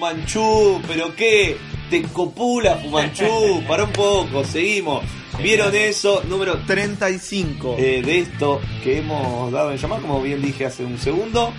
Fumanchu! ¿Pero qué? Te copula Fumanchu. Para un poco, seguimos. ¿Vieron eso? Número 35. eh, de esto que hemos dado en llamar, como bien dije hace un segundo.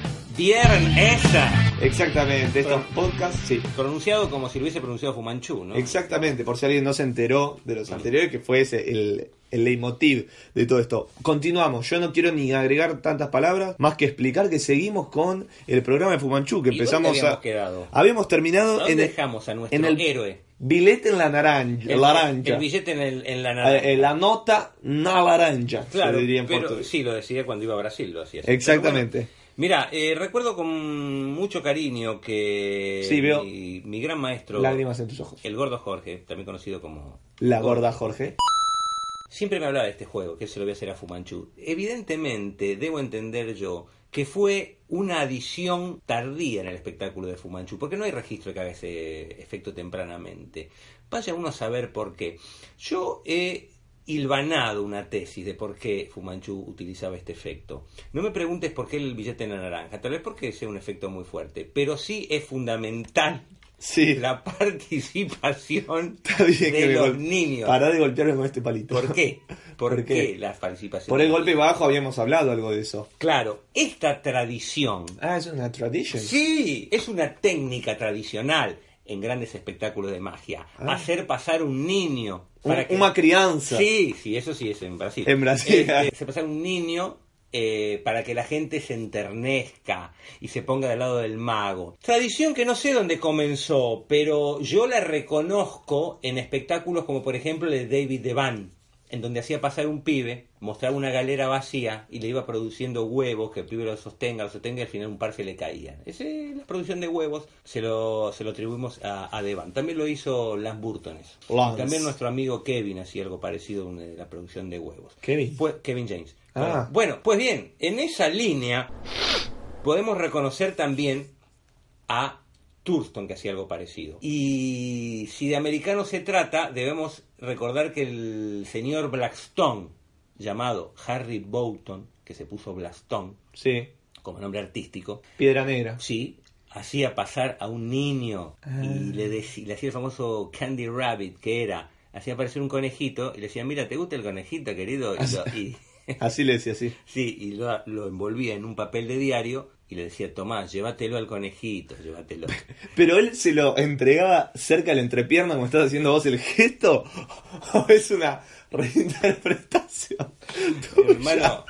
Vieron esa. Exactamente, estos podcasts, sí. Pronunciado como si lo hubiese pronunciado Fumanchu, ¿no? Exactamente, por si alguien no se enteró de los anteriores, que fue ese el, el leitmotiv de todo esto. Continuamos, yo no quiero ni agregar tantas palabras, más que explicar que seguimos con el programa de Fumanchu, que ¿Y dónde empezamos habíamos a... quedado? Habíamos terminado ¿Dónde en dejamos a nuestro en el héroe? billete en la naranja. El, laranja. el billete en, el- en la Eh, naranja. eh, la nota na laranja, claro, se diría en pero sí, lo decía cuando iba a Brasil, lo hacía. así. Exactamente. Mira, eh, recuerdo con mucho cariño que Sí, veo. mi, mi gran maestro, Lágrimas en tus ojos. el gordo Jorge, también conocido como... La gorda Jorge. Siempre me hablaba de este juego, que se lo voy a hacer a Fumanchu. Evidentemente, debo entender yo que fue una adición tardía en el espectáculo de Fumanchu, porque no hay registro que haga ese efecto tempranamente. Vaya uno a saber por qué. Yo he hilvanado una tesis de por qué Fumanchu utilizaba este efecto. No me preguntes por qué el billete en la naranja, tal vez porque sea un efecto muy fuerte, pero sí es fundamental Sí. la participación bien de los niños. Pará de golpearme con este palito. ¿Por qué? ¿Por, ¿Por qué? qué? la participación? Por el golpe bajo habíamos hablado algo de eso. Claro, esta tradición, Ah, es una tradition. sí, es una técnica tradicional en grandes espectáculos de magia. Ah. Hacer pasar un niño. Para Un- que- Una crianza. Sí, sí, eso sí es en Brasil. En Brasil. Este, hacer pasar un niño eh, para que la gente se enternezca y se ponga del lado del mago. Tradición que no sé dónde comenzó, pero yo la reconozco en espectáculos como por ejemplo el de David Devan, en donde hacía pasar un pibe, mostraba una galera vacía y le iba produciendo huevos, que el pibe lo sostenga, lo sostenga y al final un par se le caía. Esa es la producción de huevos, se lo, se lo atribuimos a, a Devan. También lo hizo Lance Burton eso. Lance. También nuestro amigo Kevin hacía algo parecido en la producción de huevos. Kevin. Pues, Kevin James. Ah. Bueno, pues bien, en esa línea podemos reconocer también a Thurston que hacía algo parecido. Y si de americano se trata, debemos recordar que el señor Blackstone, llamado Harry Boughton, que se puso Blackstone Sí. como nombre artístico, Piedra negra. sí, hacía pasar a un niño Ah. y le, deci- le hacía el famoso Candy Rabbit, que era, hacía aparecer un conejito y le decía, mira, ¿te gusta el conejito, querido? Y, lo- y- Así le decía, sí. sí, y lo, lo envolvía en un papel de diario y le decía, Tomás, llévatelo al conejito, llévatelo. Pero él se lo entregaba cerca de la entrepierna como estás haciendo vos el gesto. ¿O es una reinterpretación? tuya? Hermano,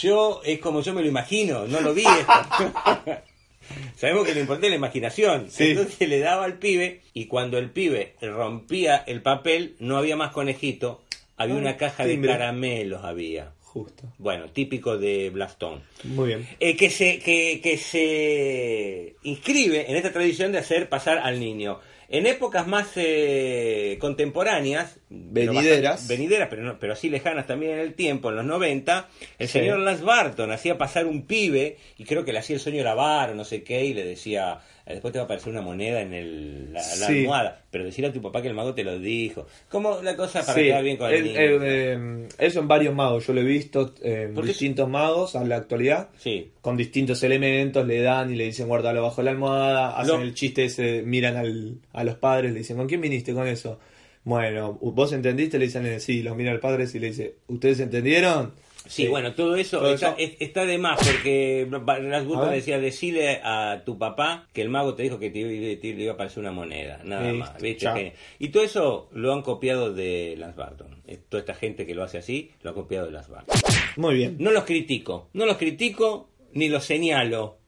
yo es como yo me lo imagino, no lo vi esto. Sabemos que lo importante es la imaginación. Sí. Entonces le daba al pibe y cuando el pibe rompía el papel no había más conejito, había una caja de caramelos había. Justo. Bueno, típico de Blastón. Muy bien. Eh, que, se, que, que se inscribe en esta tradición de hacer pasar al niño. En épocas más eh, contemporáneas, pero Venideras. bastante- venideras, pero, no, pero así lejanas también en el tiempo, en los 90, el Sí. señor Lance Barton hacía pasar un pibe, y creo que le hacía el sueño lavar o no sé qué, y le decía, "Eh, después te va a aparecer una moneda en el, la, la Sí. almohada, pero decirle a tu papá que el mago te lo dijo. Como la cosa para Sí, quedar bien con el, el- niño. el, eh, eso en varios magos, yo lo he visto en Porque- distintos magos a la actualidad, Sí, con distintos elementos, le dan y le dicen guárdalo bajo la almohada, hacen Lo- el chiste ese, miran al, a los padres, le dicen, ¿con quién viniste con eso? Bueno, ¿vos entendiste? Le dicen, eh, sí, los mira al padre y le dice, ¿ustedes entendieron? Sí, bueno, todo eso, Todo está, eso. es- está de más porque Las decía decirle a tu papá que el mago te dijo que te iba, te iba a aparecer una moneda, nada más. ¿viste? Que- y todo eso lo han copiado de Las Barton. Eh, Toda esta gente que lo hace así lo ha copiado de Las Barton. Muy bien. No los critico, no los critico ni los señalo,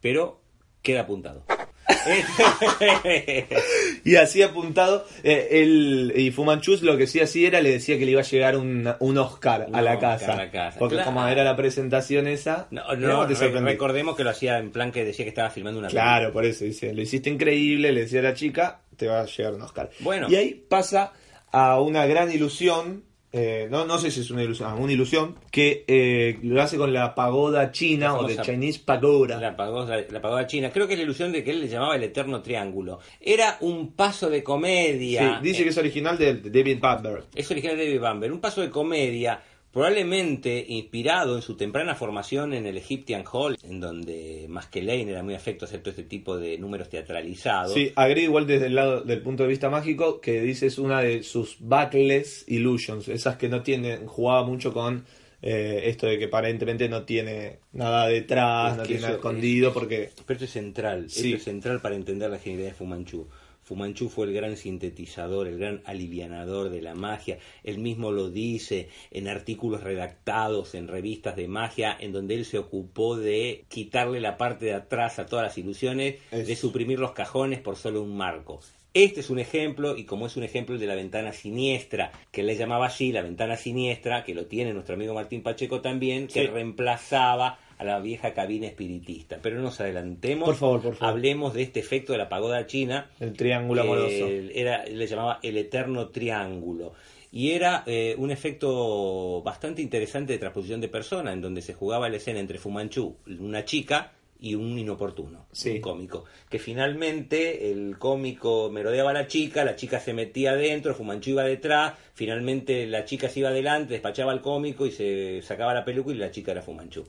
pero queda apuntado. y así apuntado, eh, él, y Fumanchu lo que sí hacía era, le decía que le iba a llegar un, un Oscar, a, la casa, a la casa. Porque Claro. como era la presentación esa, No, ¿cómo no, te recordemos que lo hacía en plan que decía que estaba filmando una Claro, por eso dice, lo hiciste increíble, le decía a la chica, te va a llegar un Oscar. Bueno. Y ahí pasa a una gran ilusión, eh, no, no sé si es una ilusión, ah, una ilusión, que eh, lo hace con la pagoda china La o de Chinese Pagoda. La pagoda, la pagoda china. Creo que es la ilusión de que él le llamaba el eterno triángulo. Era un paso de Sí, comedia. dice que es original de, de David Bamber. Es original de David Bamber. Un paso de comedia probablemente inspirado en su temprana formación en el Egyptian Hall, en donde más que Lane era muy afecto a hacer todo este tipo de números teatralizados. Sí, agrego igual desde el lado del punto de vista mágico que dice es una de sus backless illusions, esas que no tienen, jugaba mucho con eh, esto de que aparentemente no tiene nada detrás, Es no tiene nada escondido, es- porque Pero esto es central, Sí. esto es central para entender la genialidad de Fumanchu. Fumanchu fue el gran sintetizador, el gran alivianador de la magia. Él mismo lo dice en artículos redactados en revistas de magia, en donde él se ocupó de quitarle la parte de atrás a todas las ilusiones, Es- de suprimir los cajones por solo un marco. Este es un ejemplo, y como es un ejemplo el de la ventana siniestra, que él le llamaba así, la ventana siniestra, que lo tiene nuestro amigo Martín Pacheco también, que Sí. reemplazaba a la vieja cabina espiritista. Pero no nos adelantemos. Por favor, por favor. Hablemos de este efecto de la pagoda china. el triángulo amoroso. Era, le llamaba el eterno triángulo. Y era eh, un efecto bastante interesante de transposición de persona, en donde se jugaba la escena entre Fumanchu, una chica, y un inoportuno, Sí. un cómico. Que finalmente el cómico merodeaba a la chica, la chica se metía adentro, Fumanchu iba detrás, finalmente la chica se iba adelante, despachaba al cómico y se sacaba la peluca y la chica era Fumanchu.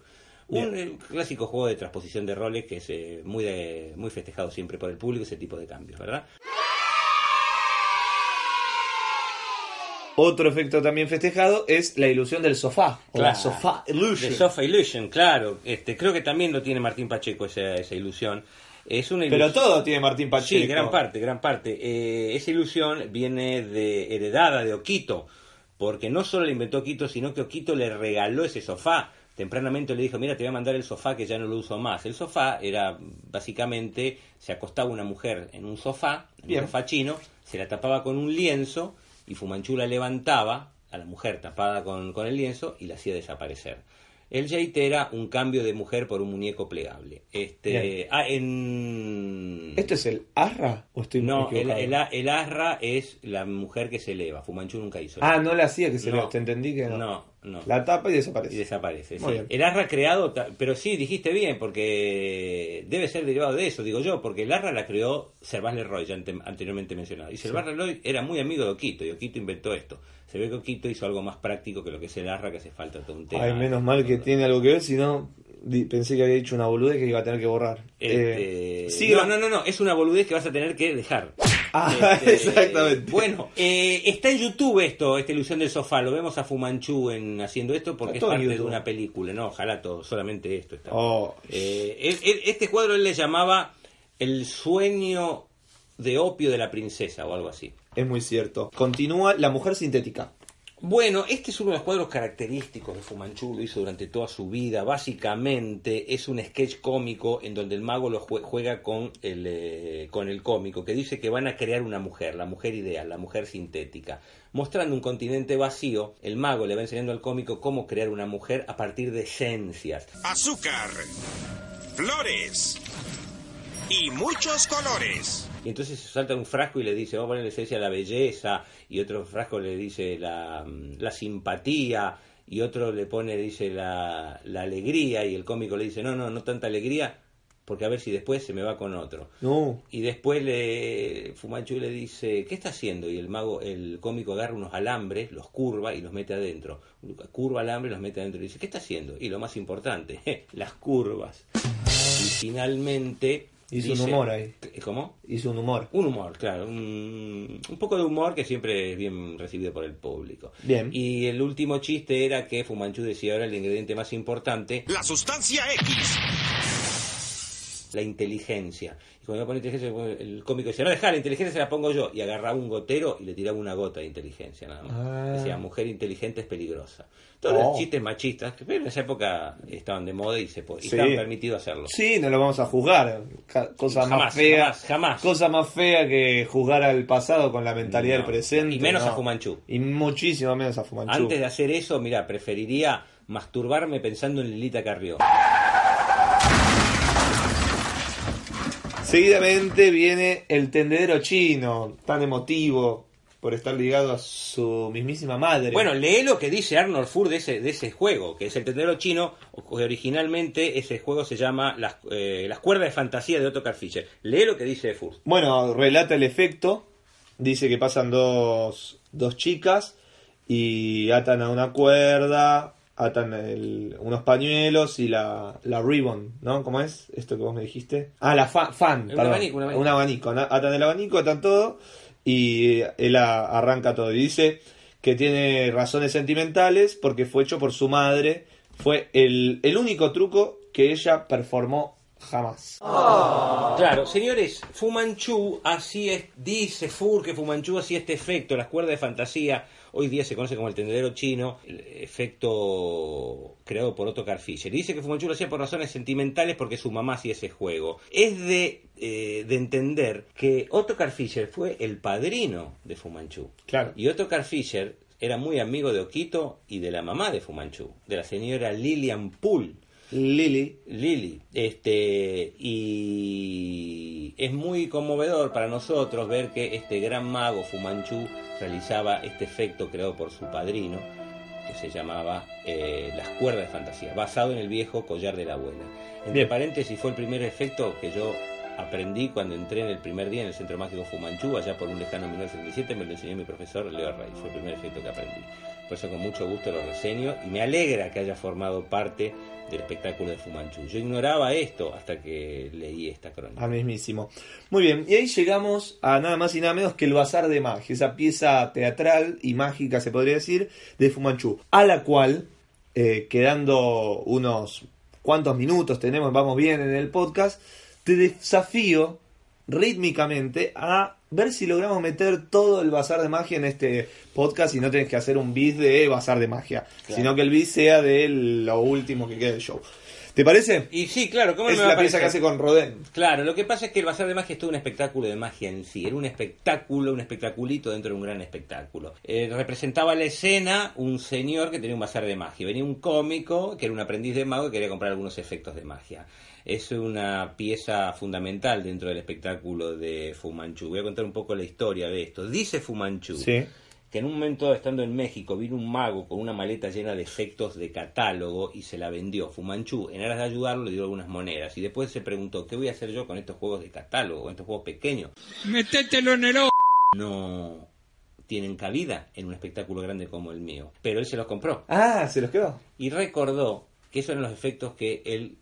Un eh, clásico juego de transposición de roles que es eh, muy, de- muy festejado siempre por el público, ese tipo de cambios, ¿verdad? Otro efecto también festejado es la ilusión del sofá, o la sofá illusion. The Sofa Illusion, claro. Este, creo que también lo tiene Martín Pacheco esa, esa ilusión. Es una Pero todo tiene Martín Pacheco. Sí, gran parte, gran parte. Eh, esa ilusión viene de heredada de Oquito, porque no solo la inventó Oquito, sino que Oquito le regaló ese sofá. Tempranamente le dijo, mira, te voy a mandar el sofá que ya no lo uso más. El sofá era, básicamente, se acostaba una mujer en un sofá, en Bien. un sofá chino, se la tapaba con un lienzo y Fumanchu la levantaba, a la mujer tapada con, con el lienzo, y la hacía desaparecer. El Jate era un cambio de mujer por un muñeco plegable. Este, ah, en... ¿Esto es el Arra? ¿O estoy No, el, el, el Asra es la mujer que se eleva. Fumanchu nunca hizo Ah, no le hacía que se No. le... Te entendí que no. No, no. La tapa y Y desaparece. desaparece. Muy sí. bien. El Asra creado, pero sí, dijiste bien, porque debe ser derivado de eso, digo yo, porque el Asra la creó Servás Leroy, ya ante- anteriormente mencionado. Y Servás Leroy era muy amigo de Oquito, y Oquito inventó esto. Se ve que Oquito hizo algo más práctico que lo que es el Asra, que hace falta todo un tema. Ay, menos mal que tiene algo que ver, si no pensé que había dicho una boludez que iba a tener que borrar. Este, Eh, sigue no, no, no, no, es una boludez que vas a tener que dejar. Ah, Este, exactamente. Bueno, eh, está en YouTube esto, esta ilusión del sofá. Lo vemos a Fumanchu en, haciendo esto porque Está es parte de una película. No, ojalá todo, solamente esto está. Oh, Eh, él- él- este cuadro él le llamaba El sueño de opio de la princesa o algo así. es muy cierto. Continúa La Mujer Sintética. Bueno, este es uno de los cuadros característicos de Fumanchu, lo hizo durante toda su vida. Básicamente es un sketch cómico en donde el mago lo jue- juega con el, eh, con el cómico, que dice que van a crear una mujer, la mujer ideal, la mujer sintética. Mostrando un continente vacío, el mago le va enseñando al cómico cómo crear una mujer a partir de esencias. azúcar, flores y muchos colores. Y entonces se salta un frasco y le dice, vamos a ponerle esencia a la belleza, y otro frasco le dice la, mm, la simpatía, y otro le pone, dice, la, la alegría, y el cómico le dice, no, no, no tanta alegría, porque a ver si después se me va con otro. No. Y después le Fumanchu le dice, ¿qué está haciendo? Y el mago, el cómico agarra unos alambres, los curva y los mete adentro. Curva alambre y los mete adentro y dice, ¿qué está haciendo? Y lo más importante, las curvas. Y finalmente... Hizo un dice- humor ahí. ¿Cómo? Hizo un humor. Un humor, claro. Un, un poco de humor que siempre es bien recibido por el público. Bien. Y el último chiste era que Fumanchu decía ahora el ingrediente más importante. La sustancia X. la inteligencia. Y cuando poner inteligencia, el cómico decía, no, dejá, la inteligencia se la pongo yo. Y agarraba un gotero y le tiraba una gota de inteligencia nada más. Ah. Decía, mujer inteligente es peligrosa. Todos Oh. los chistes machistas, que en esa época estaban de moda y se y Sí. estaban permitidos hacerlo. Sí, no lo vamos a juzgar. Cosa más Jamás, fea. jamás, jamás. Cosa más fea que juzgar al pasado con la mentalidad No. del presente. Y menos no. a Fu Manchu. Y muchísimo menos a Fumanchu. Antes de hacer eso, mira, preferiría masturbarme pensando en Lilita Carrió. Seguidamente viene el tendedero chino, tan emotivo por estar ligado a su mismísima madre. Bueno, lee lo que dice Arnold Fur de ese, de ese juego, que es el tendero chino, que originalmente ese juego se llama Las, eh, las cuerdas de fantasía de Otto Fischer. Lee lo que dice Fur. Bueno, relata el efecto. Dice que pasan dos, dos chicas y atan a una cuerda, atan el- unos pañuelos y la, la ribbon, ¿no? ¿Cómo es? Esto que vos me dijiste. Ah, la fa- fan. Un abanico, un abanico. Un abanico, ¿no? Atan el abanico, atan todo y él a- arranca todo. Y dice que tiene razones sentimentales porque fue hecho por su madre. Fue el, el único truco que ella performó jamás. Claro, señores, Fu Manchu así es, dice Fur que Fu Manchu hacía este efecto, las cuerdas de fantasía, hoy día se conoce como el tendedero chino, el efecto creado por Otto Fischer. Dice que Fu Manchu lo hacía por razones sentimentales porque su mamá hacía ese juego. Es de, eh, de entender que Otto Fischer fue el padrino de Fu Manchu. Claro. Y Otto Fischer era muy amigo de Okito y de la mamá de Fu Manchu, de la señora Lillian Poole. Lily. Lili, este, y es muy conmovedor para nosotros ver que este gran mago Fumanchu realizaba este efecto creado por su padrino, que se llamaba eh, Las cuerdas de fantasía, basado en el viejo collar de la abuela. Entre Bien. paréntesis, fue el primer efecto que yo aprendí cuando entré en el primer día en el Centro Mágico Fumanchu, allá por un lejano 1977, me lo enseñó mi profesor Leo Rey, fue el primer efecto que aprendí. Por eso con mucho gusto lo reseño y me alegra que haya formado parte del espectáculo de Fumanchu. Yo ignoraba esto hasta que leí esta crónica. Al mismísimo. Muy bien, y ahí llegamos a nada más y nada menos que el Bazar de Magia, esa pieza teatral y mágica, se podría decir, de Fumanchu, a la cual, eh, quedando unos cuantos minutos tenemos, vamos bien en el podcast, te desafío rítmicamente a ver si logramos meter todo el Bazar de Magia en este podcast y no tenés que hacer un bis de Bazar de Magia, Claro. sino que el bis sea de lo último que queda del show. ¿Te parece? Y sí, claro, ¿cómo Es me va la a pieza que hace con Rodén. Claro, lo que pasa es que el Bazar de Magia es todo un espectáculo de magia en sí. Era un espectáculo, un espectaculito dentro de un gran espectáculo. Eh, representaba la escena un señor que tenía un bazar de magia. Venía un cómico que era un aprendiz de mago y quería comprar algunos efectos de magia. Es una pieza fundamental dentro del espectáculo de Fumanchu. Voy a contar un poco la historia de esto. Dice Fumanchu Sí. que en un momento estando en México vino un mago con una maleta llena de efectos de catálogo y se la vendió. Fumanchu, en aras de ayudarlo, le dio algunas monedas y después se preguntó, ¿qué voy a hacer yo con estos juegos de catálogo, con estos juegos pequeños? Métetelo en el ojo. No tienen cabida en un espectáculo grande como el mío. Pero él se los compró Ah, se los quedó. y recordó que esos eran los efectos que él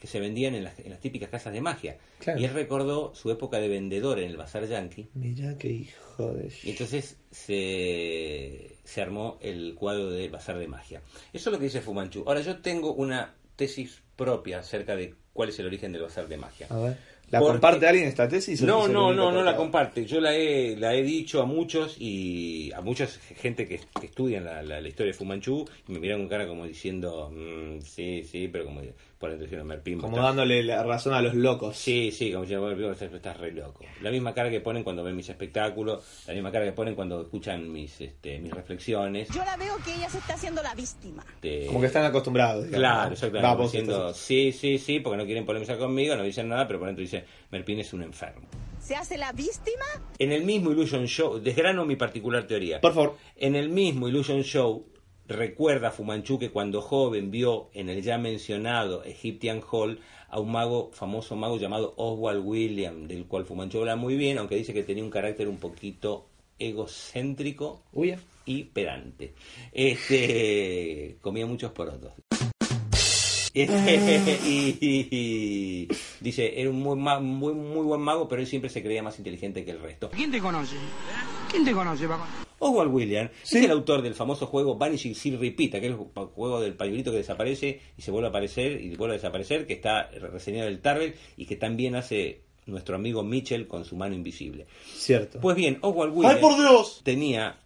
que se vendían en las, en las típicas casas de magia. Claro. Y él recordó su época de vendedor en el bazar yankee Mirá qué hijo de... Y entonces se, se armó el cuadro de Bazar de Magia. Eso es lo que dice Fumanchu. Ahora yo tengo una tesis propia acerca de cuál es el origen del Bazar de Magia. A ver. ¿La Porque- comparte alguien esta tesis? No, no, no, no la comparte. Yo la he, la he dicho a muchos y a muchos gente que, que estudian la, la- la historia de Fumanchu y me miran con cara como diciendo, "Mm, sí, sí, pero como por Merpin, Como dándole la razón a los locos. Sí, sí, como diciendo, "Bueno, estás, estás re loco. La misma cara que ponen cuando ven mis espectáculos, la misma cara que ponen cuando escuchan mis, este, mis reflexiones. Yo la veo que ella se está haciendo la víctima. de- Como que están acostumbrados. digamos, Claro, exactamente. Va, como vos diciendo, sí, sí, sí, porque no quieren polemizar conmigo, no dicen nada, pero por dentro dicen, Merpin es un enfermo. ¿Se hace la víctima? En el mismo Illusion Show, desgrano mi particular teoría. Por favor. En el mismo Illusion Show, recuerda Fumanchu que cuando joven vio en el ya mencionado Egyptian Hall a un mago, famoso mago llamado Oswald William, del cual Fumanchu habla muy bien, aunque dice que tenía un carácter un poquito egocéntrico Uy, ya. y pedante. Este comía muchos porotos. Este, y, y- y dice, era un muy, muy, muy buen mago, pero él siempre se creía más inteligente que el resto. ¿Quién te conoce? ¿Quién te conoce, papá? Oswald Williams Sí. es el autor del famoso juego Vanishing Seal Repeat, aquel ju- juego del pañuelito que desaparece y se vuelve a aparecer y vuelve a desaparecer, que está reseñado en el Target y que también hace nuestro amigo Mitchell con su mano invisible. Cierto. Pues bien, Oswald Williams ¡Ay, por Dios! tenía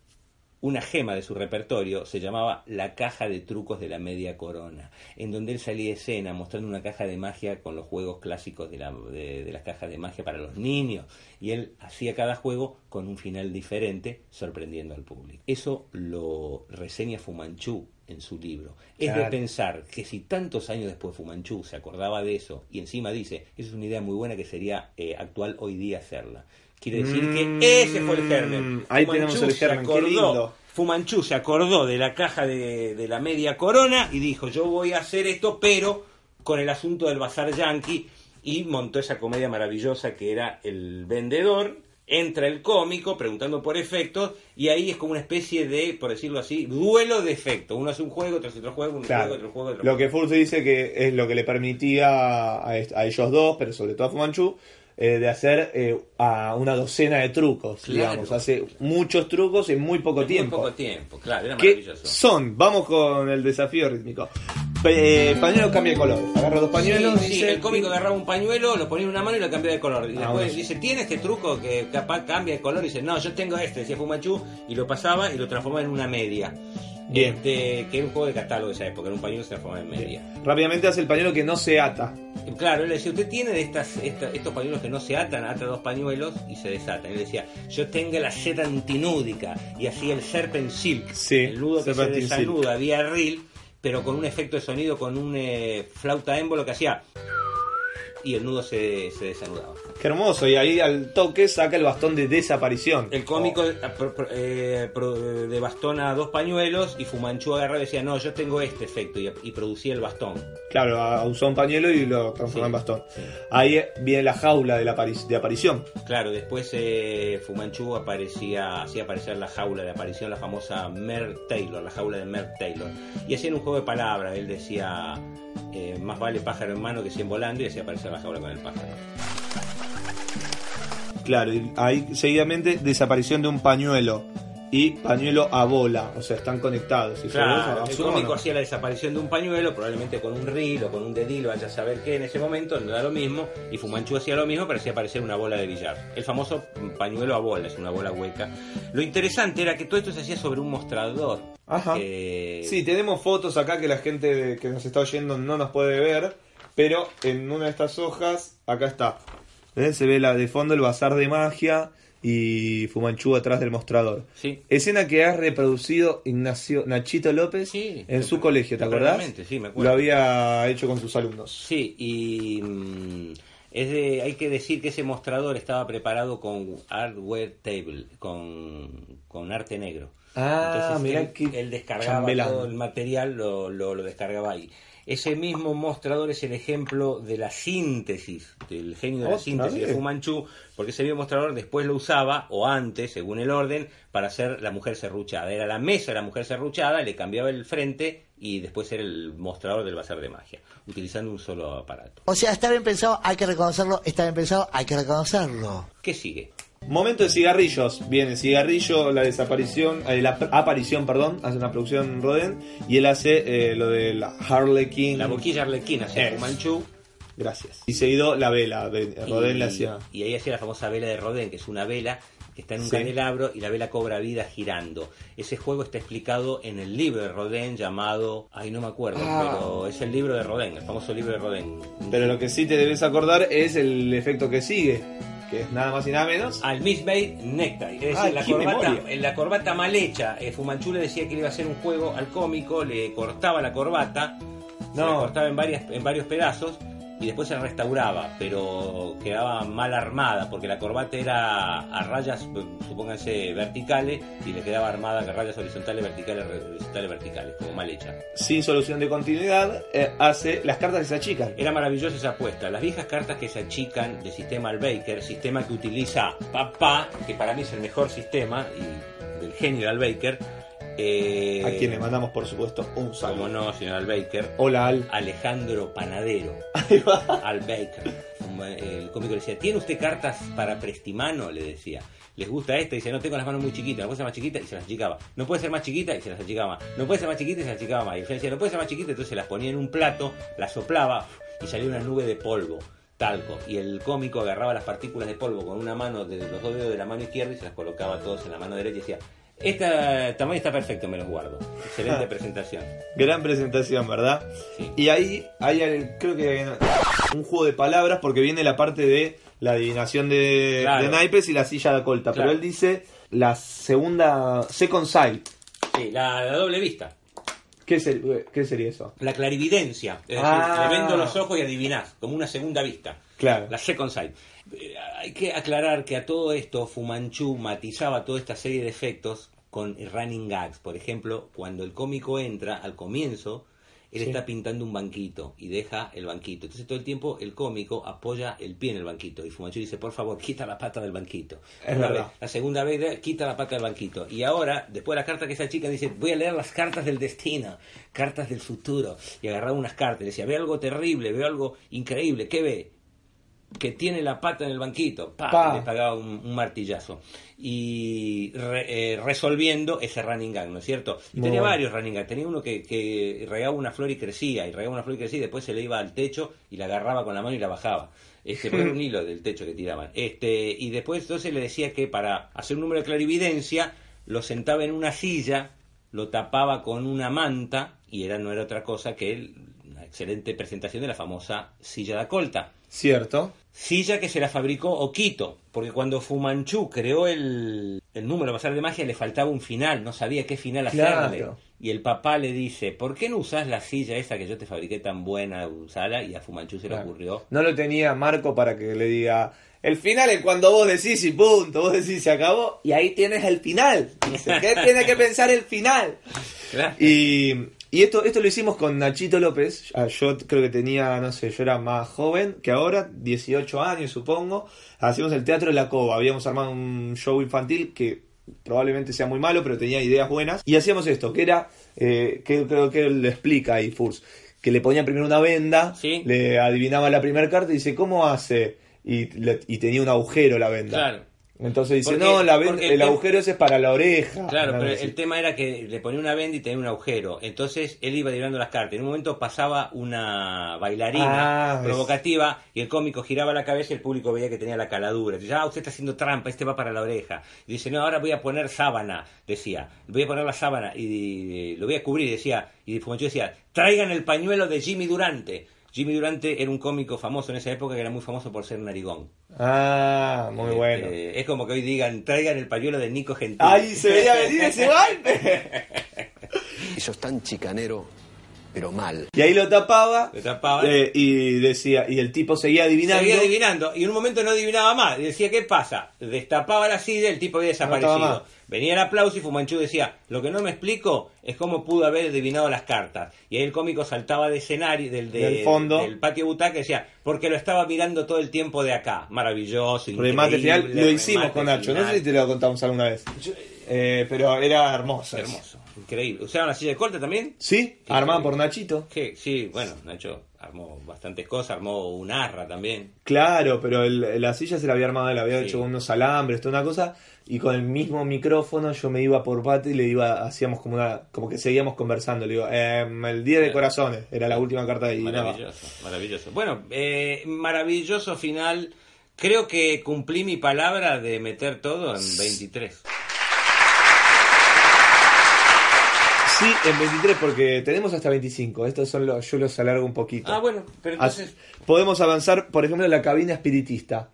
una gema de su repertorio, se llamaba La caja de trucos de la media corona, en donde él salía de escena mostrando una caja de magia con los juegos clásicos de, la- de- de las cajas de magia para los niños, y él hacía cada juego con un final diferente, sorprendiendo al público. Eso lo reseña Fumanchu en su libro. Es de pensar que si tantos años después Fumanchu se acordaba de eso y encima dice, esa es una idea muy buena que sería eh, actual hoy día hacerla. Quiere decir Mm, que ese fue el germen. ahí Fu tenemos el germen, qué acordó- lindo. Fu Manchu se acordó de la caja de, de la media corona y dijo, yo voy a hacer esto, pero con el asunto del bazar yankee, y montó esa comedia maravillosa que era El Vendedor, entra el cómico preguntando por efectos, y ahí es como una especie de, por decirlo así, duelo de efectos. Uno hace un juego, otro hace otro juego, un Claro. juego, otro juego, otro Lo juego. que Furz dice que es lo que le permitía a, a ellos dos, pero sobre todo a Fumanchu, eh, de hacer eh, a una docena de trucos, Claro. digamos. Hace muchos trucos en muy poco En tiempo. Muy poco tiempo, claro, era ¿Qué maravilloso. son? Vamos con el desafío rítmico. Eh, pañuelo cambia de color. Agarra dos pañuelos. Sí, sí, dice- el cómico agarraba un pañuelo, lo ponía en una mano y lo cambiaba de color. Y Ah, después bueno. dice, ¿tiene este truco que capaz cambia de color? Y dice, no, yo tengo este, decía Fumanchu, y lo pasaba y lo transformaba en una media. Bien. Este, que era un juego de catálogo de esa época, era un pañuelo que se transformaba en media. Rápidamente hace el pañuelo que no se ata. Claro, él le decía, usted tiene de estas, esta- estos pañuelos que no se atan, ata dos pañuelos y se desatan. Él decía, yo tengo la seda antinúdica y hacía el serpent silk, Sí, el nudo que se silk. desanuda vía reel, pero con un efecto de sonido, con un eh, flauta émbolo que hacía y el nudo se, se desanudaba. Qué hermoso. Y ahí al toque saca el bastón de desaparición. El cómico eh, de bastón a dos pañuelos y Fumanchu agarraba y decía, no, yo tengo este efecto y, y producía el bastón. Claro, usó un pañuelo y lo transformó Sí, en bastón. sí. Ahí viene la jaula de, la de aparición. Claro, después eh, Fumanchu aparecía, hacía aparecer la jaula de aparición, la famosa Mer Taylor, la jaula de Mer Taylor. Y hacían un juego de palabras, él decía, eh, más vale pájaro en mano que cien volando, y hacía aparecer la jaula con el pájaro. Claro, y ahí seguidamente desaparición de un pañuelo y pañuelo a bola. O sea, están conectados. Y Claro, el cómico hacía la desaparición de un pañuelo, probablemente con un reel o con un dedilo, vaya a saber qué en ese momento, no da lo mismo, y Fumanchu hacía lo mismo, pero hacía aparecer una bola de billar. El famoso pañuelo a bola, es una bola hueca. Lo interesante era que todo esto se hacía sobre un mostrador. Ajá. que- Sí, tenemos fotos acá que la gente que nos está oyendo no nos puede ver, pero en una de estas hojas, acá está. ¿Ves? Se ve la de fondo el bazar de magia y Fumanchu atrás del mostrador. Sí. Escena que ha reproducido Ignacio Nachito López Sí, en su colegio, ¿te acordás? sí, me acuerdo. Lo había hecho con sus alumnos. Sí, y mm, es de- hay que decir que ese mostrador estaba preparado con hardware table, con, con arte negro. Ah, mirá él, él descargaba chambelán. todo el material, lo, lo, lo descargaba ahí. Ese mismo mostrador es el ejemplo de la síntesis, del genio de la síntesis de. Fu Manchu, porque ese mismo mostrador después lo usaba, o antes, según el orden, para hacer la mujer serruchada. Era la mesa de la mujer serruchada, le cambiaba el frente y después era el mostrador del bazar de magia, utilizando un solo aparato. O sea, está bien pensado, hay que reconocerlo, está bien pensado, hay que reconocerlo. ¿Qué sigue? Momento de cigarrillos. Viene cigarrillo, la desaparición, eh, la aparición, perdón, hace una producción Roden y él hace eh, lo de la Harlequin. La boquilla arlequina hacia Manchu. Gracias. Y seguido la vela. de- Roden y, le hacía. y ahí hacía la famosa vela de Rodin, que es una vela que está en un Sí. candelabro y la vela cobra vida girando. Ese juego está explicado en el libro de Rodin llamado, ay no me acuerdo, Ah. pero es el libro de Rodin, el famoso libro de Rodin. Pero lo que sí te debes acordar es el efecto que sigue, que es nada más y nada menos. Al Miss Made Necktie, es decir, la, corbata, la corbata mal hecha. Eh, Fumanchu le decía que le iba a hacer un juego al cómico, le cortaba la corbata, No. la cortaba en, varias, en varios pedazos y después se restauraba, pero quedaba mal armada porque la corbata era a rayas, supónganse, verticales y le quedaba armada a rayas horizontales, verticales, horizontales, verticales, como mal hecha. Sin solución de continuidad, eh, hace las cartas que se achican. Era maravillosa esa apuesta. Las viejas cartas que se achican de sistema Albaker, sistema que utiliza Papá, que para mí es el mejor sistema, y del genio de Albaker. Eh, A quien le mandamos, por supuesto, un Como saludo. no, señor Albaker. Hola, Al. Alejandro Panadero. Ahí va. Albaker. Un Fuma- el cómico le decía, ¿tiene usted cartas para prestimano? Le decía. ¿Les gusta esta? Y dice, no tengo las manos muy chiquitas, ¿no puede ser más chiquita? Y se las achicaba. ¿No puede ser más chiquita? Y se las achicaba más. ¿No puede ser más chiquita? Y se las achicaba más. Y decía, ¿no puede ser más chiquita? Entonces las ponía en un plato, las soplaba y salía una nube de polvo, talco. Y el cómico agarraba las partículas de polvo con una mano, de los dos dedos de la mano izquierda y se las colocaba todos en la mano derecha y decía, este tamaño está perfecto, me los guardo. Excelente presentación. Gran presentación, ¿verdad? Sí. Y ahí hay, el- creo que hay un juego de palabras porque viene la parte de la adivinación de, Claro. de naipes y la silla de colta. Claro. Pero él dice la segunda, second sight. Sí, la, la doble vista. ¿Qué, ser- qué sería eso? La clarividencia. Es decir, Ah. le vendo los ojos y adivinás, como una segunda vista. Claro. La second sight. Eh, Hay que aclarar que a todo esto Fumanchu matizaba toda esta serie de efectos con running gags. Por ejemplo, cuando el cómico entra al comienzo, él Sí. está pintando un banquito y deja el banquito. Entonces todo el tiempo el cómico apoya el pie en el banquito y Fumanchu dice, por favor, quita la pata del banquito. Es Una verdad. vez. La segunda vez, quita la pata del banquito. Y ahora, después de la carta que esa chica dice, voy a leer las cartas del destino, cartas del futuro. Y agarraba unas cartas y decía, ve algo terrible, veo algo increíble. ¿Qué ve? Que tiene la pata en el banquito. Pa, Le pagaba un, un martillazo. Y re- eh, resolviendo ese running gag, ¿no es cierto? Y Muy tenía bueno. varios running gags. Tenía uno que, que regaba una flor y crecía, y regaba una flor y crecía, y después se le iba al techo y la agarraba con la mano y la bajaba. Este, era un hilo del techo que tiraban. Este, y después entonces le decía que para hacer un número de clarividencia, lo sentaba en una silla, lo tapaba con una manta, y era, no era otra cosa que una excelente presentación de la famosa silla de colta. ¿Cierto? Silla que se la fabricó Oquito, porque cuando Fumanchu creó el, el número pasar de magia le faltaba un final, no sabía qué final Claro. hacerle. Y el papá le dice, ¿por qué no usás la silla esa que yo te fabriqué tan buena, usala? Y a Fumanchu se le ocurrió. No lo tenía Marco para que le diga. El final es cuando vos decís y punto, vos decís se acabó y ahí tienes el final. Dice, ¿qué tiene que pensar el final? Claro. Y, y esto, esto lo hicimos con Nachito López. Ah, Yo creo que tenía, no sé, yo era más joven que ahora, 18 años supongo. Hacíamos el Teatro de la Cova. Habíamos armado un show infantil que probablemente sea muy malo, pero tenía ideas buenas. Y hacíamos esto, que era, eh, que creo que él le explica ahí, Furs, que le ponían primero una venda, Sí. le adivinaba la primera carta y dice, ¿cómo hace? Y, le- y tenía un agujero la venda. Claro. Entonces dice, Porque- no, la venda- el, agujero ese es para la oreja. Claro, pero así. el tema era que le ponía una venda y tenía un agujero. Entonces él iba tirando las cartas. En un momento pasaba una bailarina Ah, es- provocativa y el cómico giraba la cabeza y el público veía que tenía la caladura. Dice, ah, usted está haciendo trampa, este va para la oreja. Y dice, no, ahora voy a poner sábana, decía. Voy a poner la sábana y, lo voy a cubrir, decía. Y Fumanchu decía, traigan el pañuelo de Jimmy Durante. Jimmy Durante era un cómico famoso en esa época que era muy famoso por ser narigón. Ah, muy Este, bueno. Es como que hoy digan, traigan el pañuelo de Nico Gentil. ¡Ay, se veía venir ese golpe! Y sos tan chicanero, pero mal. Y ahí lo tapaba, Lo tapaba. eh, y decía, y el tipo seguía adivinando. Seguía adivinando y en un momento no adivinaba más. Y decía, ¿qué pasa? Destapaba la silla el tipo había desaparecido. Venía el aplauso y Fumanchu decía, lo que no me explico es cómo pudo haber adivinado las cartas. Y ahí el cómico saltaba de escenario, del, de- Del fondo. del patio butaca y decía, porque lo estaba mirando todo el tiempo de acá. Maravilloso, Remate final, lo hicimos con Nacho. No sé si te lo contamos alguna vez. Eh, pero era hermoso. Hermoso, increíble. ¿Usaban la silla de corte también? ¿Sí? Qué Armada increíble. por Nachito. Que, sí, bueno, Nacho armó bastantes cosas, armó un arra también. Claro, pero el- la silla se la había armado, la había Sí. hecho con unos alambres, toda una cosa. Y con el mismo micrófono yo me iba por pata y le iba, hacíamos como una, como que seguíamos conversando. Le digo, em, el 10 de corazones, era la última carta nada. Maravilloso, maravilloso. Bueno, eh, maravilloso final. Creo que cumplí mi palabra de meter todo en 23. Sí, en 23, porque tenemos hasta 25. Estos son los, yo los alargo un poquito. Ah, bueno, pero entonces... As- Podemos avanzar, por ejemplo, en la cabina espiritista.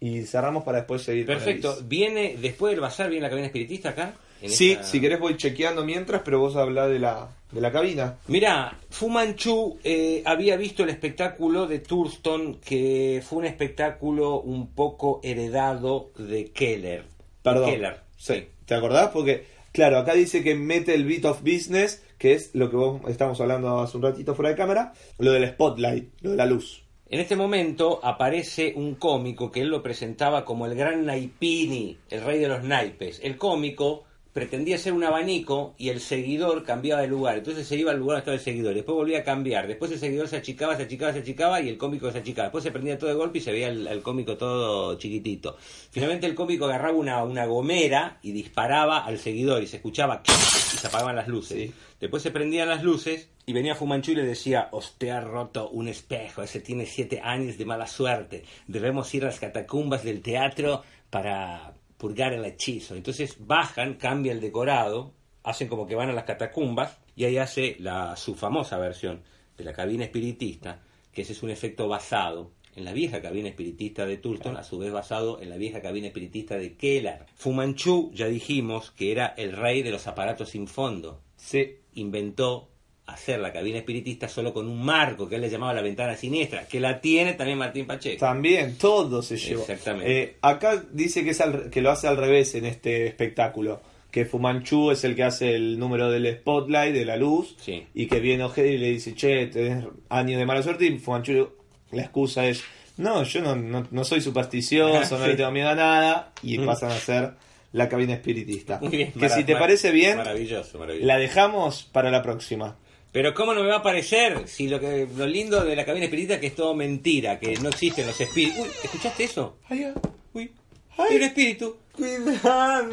Y cerramos para después seguir. Perfecto. Viene, después del bazar, viene la cabina espiritista acá. Sí, esta- si querés voy chequeando mientras, pero vos hablás de la, de la cabina. Mira, Fu Manchu eh, había visto el espectáculo de Thurston, que fue un espectáculo un poco heredado de Keller. Perdón. Keller, Sí. ¿Te acordás? Porque, claro, acá dice que mete el bit of business, que es lo que vos estamos hablando hace un ratito fuera de cámara, lo del spotlight, lo de la luz. En este momento aparece un cómico que él lo presentaba como el gran Naipini, el rey de los naipes. El cómico pretendía ser un abanico y el seguidor cambiaba de lugar. Entonces se iba al lugar donde estaba el seguidor. Después volvía a cambiar. Después el seguidor se achicaba, se achicaba, se achicaba y el cómico se achicaba. Después se prendía todo de golpe y se veía el, el cómico todo chiquitito. Finalmente el cómico agarraba una, una gomera y disparaba al seguidor y se escuchaba y se apagaban las luces. Sí. Después se prendían las luces y venía Fumanchu y le decía, usted ha roto un espejo, ese tiene siete años de mala suerte, debemos ir a las catacumbas del teatro para purgar el hechizo. Entonces bajan, cambia el decorado, hacen como que van a las catacumbas y ahí hace la, su famosa versión de la cabina espiritista, que ese es un efecto basado en la vieja cabina espiritista de Tulton, a su vez basado en la vieja cabina espiritista de Kellar. Fumanchu, ya dijimos, que era el rey de los aparatos sin fondo Sí. inventó hacer la cabina espiritista solo con un marco que él le llamaba la ventana siniestra, que la tiene también Martín Pacheco. También, todo se llevó. Exactamente. Eh, acá dice que, es al- que lo hace al revés en este espectáculo. Que Fumanchu es el que hace el número del spotlight, de la luz. Sí. Y que viene Ojeda y le dice, che, tenés años de mala suerte. Y Fumanchu, la excusa es, no, yo no, no, no soy supersticioso, no le tengo miedo a nada. Y Mm. pasan a ser la cabina espiritista. Muy bien, que si te parece bien, Maravilloso, maravilloso. la dejamos para la próxima. Pero ¿cómo no me va a parecer si lo que lo lindo de la cabina espiritista es que es todo mentira, que no existen los espíritus? Uy, ¿escuchaste eso? Ay, ay, Uy, Ay. hay un espíritu. cuidado.